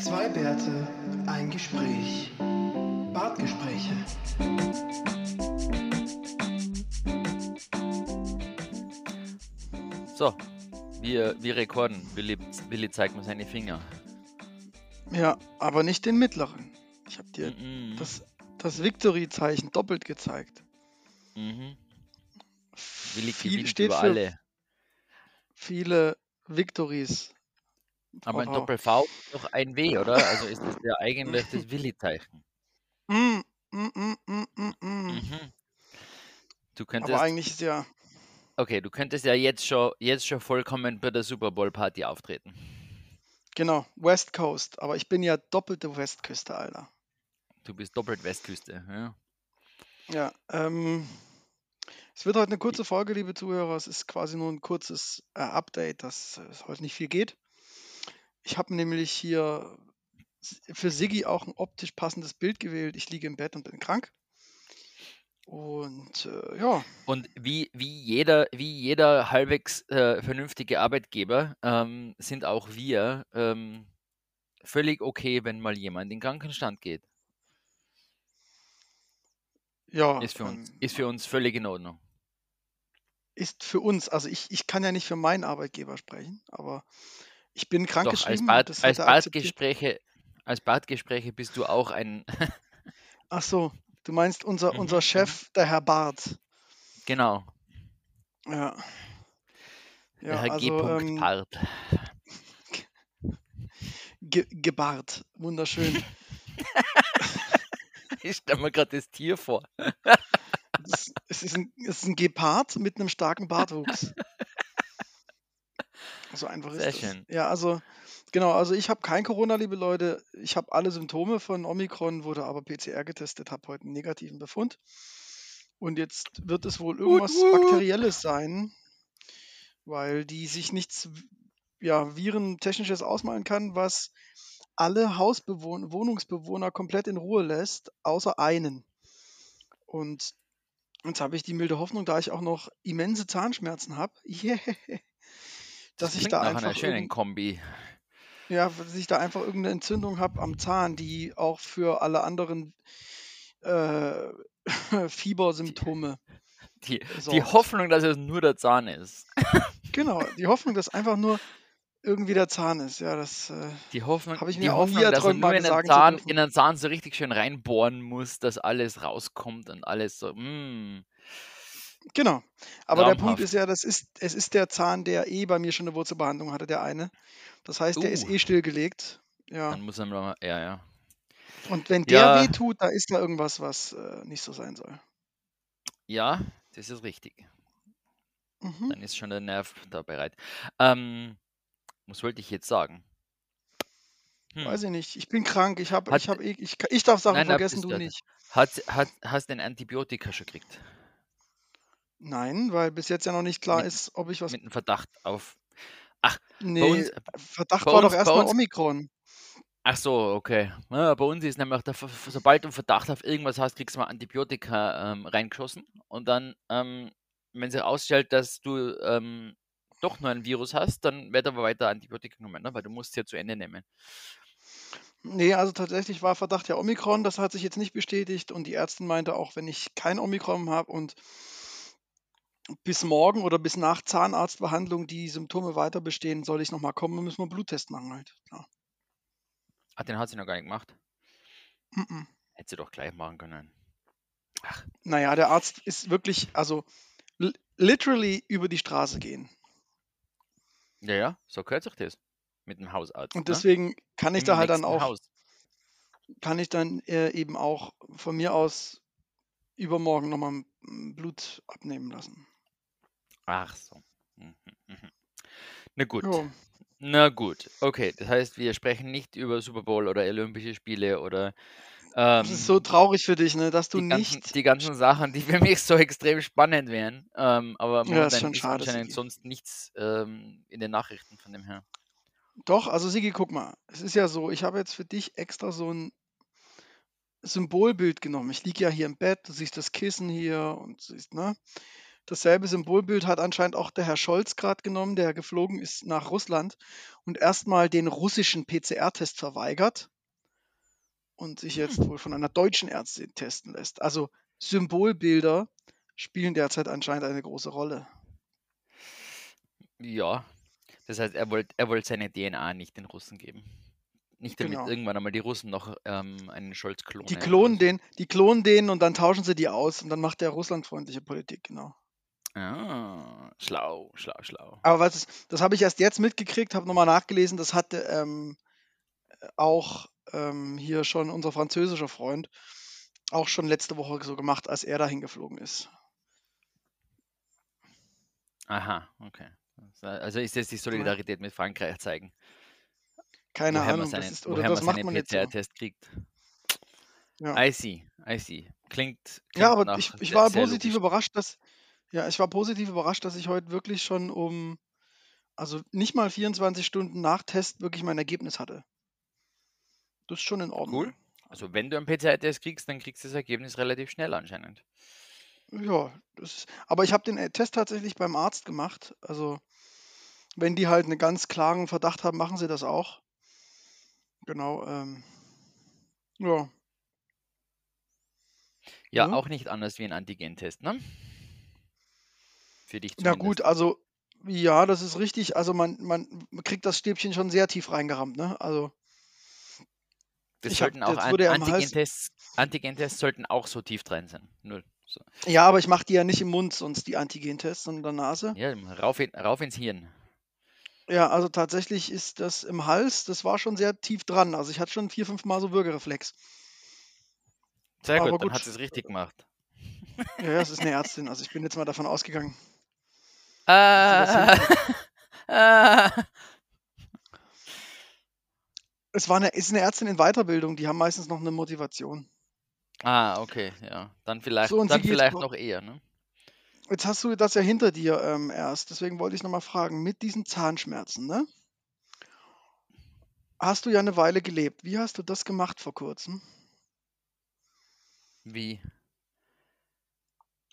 Zwei Bärte, ein Gespräch. Bartgespräche. So, wir, wir rekorden. Willi, Willi zeigt mir seine Finger. Ja, aber nicht den mittleren. Ich habe dir Mhm. das, das Victory-Zeichen doppelt gezeigt. Mhm. Willi Viel steht über für alle. viele Victories. Aber ein. Doppel-V ist doch ein W, oder? Also ist das ja eigentlich das Willi-Zeichen. Mm, mm, mm, mm, mm, mm. Mhm. Du Aber könntest, eigentlich ist ja, okay, du könntest ja jetzt schon, jetzt schon vollkommen bei der Super Bowl Party auftreten. genau, West Coast. Aber ich bin ja doppelte Westküste, Alter. Du bist doppelt Westküste. Ja. Ja, ähm, es wird heute eine kurze Folge, liebe Zuhörer. Es ist quasi nur ein kurzes äh, Update, dass es heute nicht viel geht. Ich habe nämlich hier für Siggi auch ein optisch passendes Bild gewählt. Ich liege im Bett und bin krank. Und äh, ja, Und wie, wie, jeder, wie jeder halbwegs äh, vernünftige Arbeitgeber ähm, sind auch wir ähm, völlig okay, wenn mal jemand in den Krankenstand geht. ja, Ist für uns, ähm, ist für uns völlig in Ordnung. ist für uns, also ich, ich kann ja nicht für meinen Arbeitgeber sprechen, aber ich bin Doch, als, Bad, als. Badgespräche, als Badgespräche bist du auch ein, Ach so, du meinst unser, Mhm, unser mhm. Chef, der Herr Barth. genau, Ja, der ja, Herr G. also ähm, Part. ge gebart, wunderschön. Ich stelle mir gerade das Tier vor. Es, es, ist ein, es ist ein Gepard mit einem starken Bartwuchs. So einfach ist Sehr das. schön. Ja, also genau, also ich habe kein Corona, liebe Leute. Ich habe alle Symptome von Omikron, wurde aber PCR getestet, habe heute einen negativen Befund. Und jetzt wird es wohl irgendwas wut. Bakterielles sein, weil die sich nichts ja, Virentechnisches ausmalen kann, was alle Hausbewohner, Wohnungsbewohner komplett in Ruhe lässt, außer einen. Und jetzt habe ich die milde Hoffnung, da ich auch noch immense Zahnschmerzen habe, yeah, Das dass ich da nach einer einfach schönen Kombi. ja, dass ich da einfach irgendeine Entzündung habe am Zahn, die auch für alle anderen äh, Fiebersymptome Die, die sorgt. Hoffnung, dass es nur der Zahn ist. Genau, die Hoffnung, dass einfach nur irgendwie der Zahn ist. Ja, das äh, Die Hoffnung, habe ich die mir auch nie Hoffnung, dass erträumt, man nur in den, Zahn, in den Zahn so richtig schön reinbohren muss, dass alles rauskommt und alles so, mm, Genau. Aber der Punkt traumhaft. ist ja, das ist, es ist der Zahn, der eh bei mir schon eine Wurzelbehandlung hatte, der eine. Das heißt, der ist Uh, eh stillgelegt. Ja. dann muss man mal, ja, ja. Und wenn der Ja, weh tut, da ist da irgendwas, was äh, nicht so sein soll. ja, das ist richtig. Mhm. Dann ist schon der Nerv da bereit. Ähm, was wollte ich jetzt sagen? Weiß Hm. ich nicht. Ich bin krank. Ich habe, ich habe, eh, ich, ich darf Sachen nein, vergessen, du du, nicht. hat, hat, hast du ein Antibiotika schon gekriegt? Nein, weil bis jetzt ja noch nicht klar Mit, ist, ob ich was. mit einem Verdacht auf. Ach, Nee, uns, Verdacht bei war doch uns, bei erstmal Omikron. ach so, okay. Ja, bei uns ist nämlich, der, sobald du Verdacht auf irgendwas hast, kriegst du mal Antibiotika ähm, reingeschossen. Und dann, ähm, wenn sich ausstellt, dass du ähm, doch nur ein Virus hast, dann wird aber weiter Antibiotika genommen, ne? weil du musst es ja zu Ende nehmen. Nee, also tatsächlich war Verdacht ja Omikron. Das hat sich jetzt nicht bestätigt. Und die Ärztin meinte auch, wenn ich kein Omikron habe und bis morgen oder bis nach Zahnarztbehandlung die Symptome weiter bestehen, soll ich nochmal kommen und müssen wir einen Bluttest machen halt. Klar. Ah, den hat sie noch gar nicht gemacht. Mhm. Hätte sie doch gleich machen können. Ach, Naja, der Arzt ist wirklich, also li- literally über die Straße gehen. ja, ja, so gehört sich das mit dem Hausarzt, Und ne? deswegen kann ich Im da halt dann auch, Haus. kann ich dann äh, eben auch von mir aus übermorgen nochmal Blut abnehmen lassen. Ach so. Mhm, mhm. Na gut. Jo. Na gut. Okay, das heißt, wir sprechen nicht über Super Bowl oder Olympische Spiele oder Das ist so ähm, traurig für dich, ne, dass du die ganzen, nicht. die ganzen Sachen, die für mich so extrem spannend wären. Ähm, aber Ja, ist schon ist schade, anscheinend sonst nichts ähm, in den Nachrichten von dem her. Doch, also Sigi, guck mal. Es ist ja so, ich habe jetzt für dich extra so ein Symbolbild genommen. Ich liege ja hier im Bett, du siehst das Kissen hier und siehst, ne? Dasselbe Symbolbild hat anscheinend auch der Herr Scholz gerade genommen, der geflogen ist nach Russland und erstmal den russischen PCR-Test verweigert und sich jetzt Hm. wohl von einer deutschen Ärztin testen lässt. Also Symbolbilder spielen derzeit anscheinend eine große Rolle. Ja. Das heißt, er wollte er wollt seine DNA nicht den Russen geben. Nicht damit Genau. irgendwann einmal die Russen noch ähm, einen Scholz klonen. Die klonen den, die klonen den und dann tauschen sie die aus und dann macht der russlandfreundliche Politik, genau. Ah, schlau, schlau, schlau. Aber was ist, das habe ich erst jetzt mitgekriegt, habe nochmal nachgelesen, das hatte ähm, auch ähm, hier schon unser französischer Freund auch schon letzte Woche so gemacht, als er dahin geflogen ist. Aha, okay. Also ist jetzt die Solidarität mit Frankreich zeigen. Keine woher Ahnung, seinen, das ist, woher oder das man macht man jetzt so. PCR-Test kriegt. Ja. I see, I see. Klingt, klingt Ja, aber ich, ich war positiv logisch. überrascht, dass, ja, ich war positiv überrascht, dass ich heute wirklich schon um, also nicht mal 24 Stunden nach Test wirklich mein Ergebnis hatte. Das ist schon in Ordnung. Cool. Also wenn du einen PCR-Test kriegst, dann kriegst du das Ergebnis relativ schnell anscheinend. Ja, das ist, aber ich habe den äh, Test tatsächlich beim Arzt gemacht. Also, wenn die halt einen ganz klaren Verdacht haben, machen sie das auch. Genau. Ähm, ja. Ja, Ja. auch nicht anders wie ein Antigentest, ne? Für dich Na zumindest. gut, also, ja, das ist richtig. Also, man, man kriegt das Stäbchen schon sehr tief reingerammt, ne? Also, Das ich hab, sollten auch jetzt An ja. Antigentests, Antigentests sollten auch so tief drin sein. Null. So. Ja, aber ich mache die ja nicht im Mund, sonst die Antigentests, sondern in der Nase. Ja, rauf, in, rauf ins Hirn. Ja, also tatsächlich ist das im Hals, das war schon sehr tief dran. Also, ich hatte schon vier, fünf Mal so Würgereflex. Sehr Aber gut, dann gut. hat sie es richtig gemacht. Ja, ja, es ist eine Ärztin. Also, ich bin jetzt mal davon ausgegangen. Ah, ah, Es war eine, ist eine Ärztin in Weiterbildung, die haben meistens noch eine Motivation. ah, okay, ja. Dann vielleicht, So, dann vielleicht noch- eher, ne? Jetzt hast du das ja hinter dir ähm, erst, deswegen wollte ich nochmal fragen, mit diesen Zahnschmerzen, ne? Hast du ja eine Weile gelebt. Wie hast du das gemacht vor kurzem? Wie?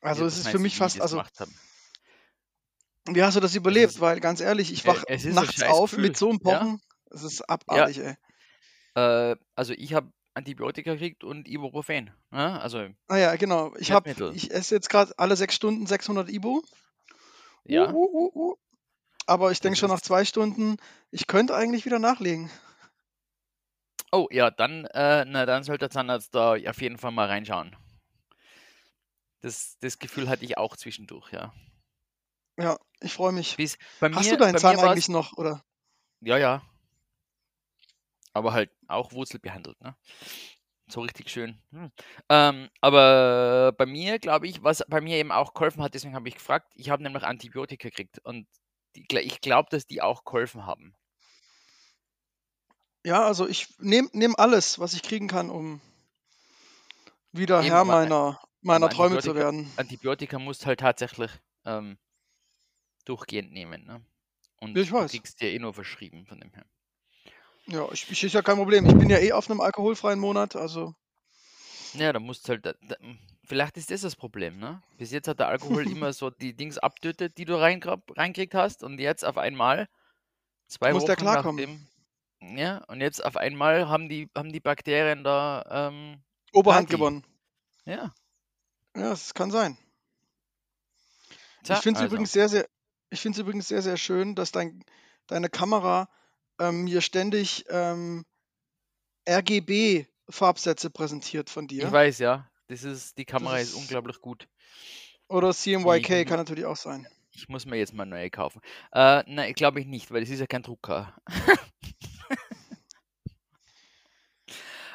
Also Wie- es ist für mich fast, also? Wie hast du das überlebt? ist- Weil ganz ehrlich, ich wach ein nachts auf mit so einem ja. Pochen. Es ist abartig, ey. Äh, also ich habe Antibiotika gekriegt und Ibuprofen. Ne? Also Ah ja, genau. Ich Schmerzmittel. ich esse jetzt gerade alle sechs Stunden 600 Ibu. ja, Uh, uh, uh, uh. Aber ich denke schon nach zwei Stunden, ich könnte eigentlich wieder nachlegen. Oh ja, dann, äh, na, dann sollte der Zahnarzt da auf jeden Fall mal reinschauen. Das, das Gefühl hatte ich auch zwischendurch, ja. Ja, ich freue mich. Bei Hast mir, du deinen Zahn eigentlich noch, oder? Ja, ja. Aber halt auch wurzelbehandelt, ne? So richtig schön. Hm. Ähm, aber bei mir, glaube ich, was bei mir eben auch geholfen hat, deswegen habe ich gefragt, ich habe nämlich Antibiotika gekriegt und die, ich glaube, dass die auch geholfen haben. Ja, also ich nehme nehm alles, was ich kriegen kann, um wieder Eben, Herr meiner, meiner Träume zu werden. Antibiotika musst halt tatsächlich ähm, durchgehend nehmen, ne? Und ich du weiß. kriegst dir eh nur verschrieben von dem her. Ja, ich, ich ist ja kein Problem. Ich bin ja eh auf einem alkoholfreien Monat, also Ja, da musst du halt, da, da, vielleicht ist das das Problem, ne? Bis jetzt hat der Alkohol immer so die Dings abtötet, die du reinkriegt hast und jetzt auf einmal, zwei Muss der Wochen klarkommen. nachdem, ja, und jetzt auf einmal haben die, haben die Bakterien da, ähm, Oberhand Party. gewonnen. ja, Ja, das kann sein. tja, ich finde es also, übrigens sehr, sehr, ich finde es übrigens sehr, sehr schön, dass dein, deine Kamera ähm, mir ständig ähm, RGB-Farbsätze präsentiert von ich dir. weiß, ja, das ist, die Kamera ist ist- unglaublich gut. Oder Ich- CMYK kann natürlich auch sein. Ich muss mir jetzt mal neue kaufen. Äh, nein, glaube ich nicht, weil das ist ja kein Drucker.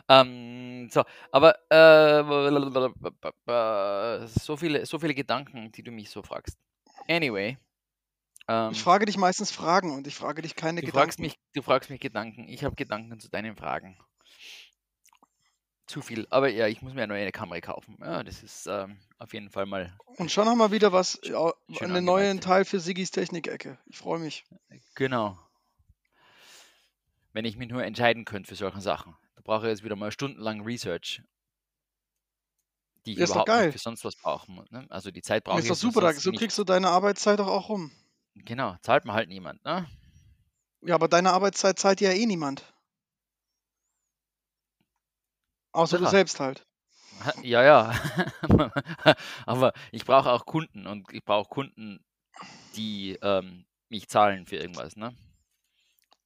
ähm, so, aber äh, so viele, so viele Gedanken, die du mich so fragst. Anyway. Ähm, Ich frage dich meistens Fragen und ich frage dich keine du Gedanken. fragst mich, du fragst mich Gedanken. Ich habe Gedanken zu deinen Fragen. Zu viel. Aber ja, ich muss mir eine neue Kamera kaufen. Ja, das ist ähm, auf jeden Fall mal Und schon haben wir wieder was, ja, einen neuen. Teil für Sigis Technik-Ecke. Ich freue mich. Genau. Wenn ich mich nur entscheiden könnte für solche Sachen. Da brauche ich jetzt wieder mal stundenlang Research. die ich ist doch überhaupt nicht geil. für sonst was brauchen muss. Ne? Also die Zeit brauche Ist ich doch jetzt für super, so kriegst du deine Arbeitszeit doch auch rum. Genau, zahlt mir halt niemand. Ne? Ja, aber deine Arbeitszeit zahlt ja eh niemand. Außer du Ja. selbst halt. Ja, ja. Aber ich brauche auch Kunden und ich brauche Kunden, die ähm, mich zahlen für irgendwas. Ne?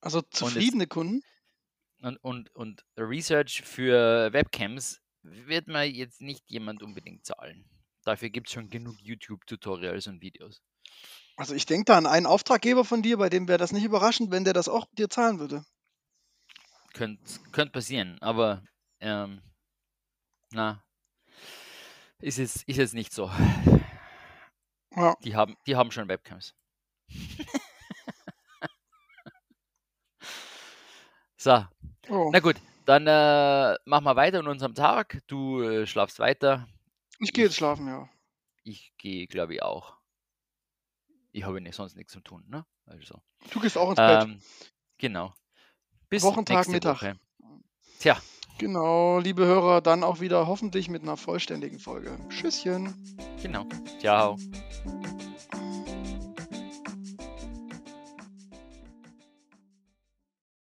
Also jetzt- zufriedene Kunden. Und, und, und Research für Webcams wird mir jetzt nicht jemand unbedingt zahlen. Dafür gibt es schon genug YouTube-Tutorials und Videos. Also ich denke da an einen Auftraggeber von dir, bei dem wäre das nicht überraschend, wenn der das auch dir zahlen würde. Könnte könnt passieren, aber ähm, na, ist jetzt, ist jetzt nicht so. Ja. Die haben, die haben schon Webcams. so, Oh. na gut, dann äh, machen wir weiter in unserem Tag. Du äh, schlafst weiter. Ich gehe jetzt schlafen, ja. Ich gehe, glaube ich, auch. Ich habe nicht, sonst nichts zu tun, ne? Also, Du gehst auch ins Bett. ähm, genau. Bis Wochentag, Mittag. Woche. Tja, Genau, liebe Hörer, dann auch wieder hoffentlich mit einer vollständigen Folge. Tschüsschen. genau. Ciao.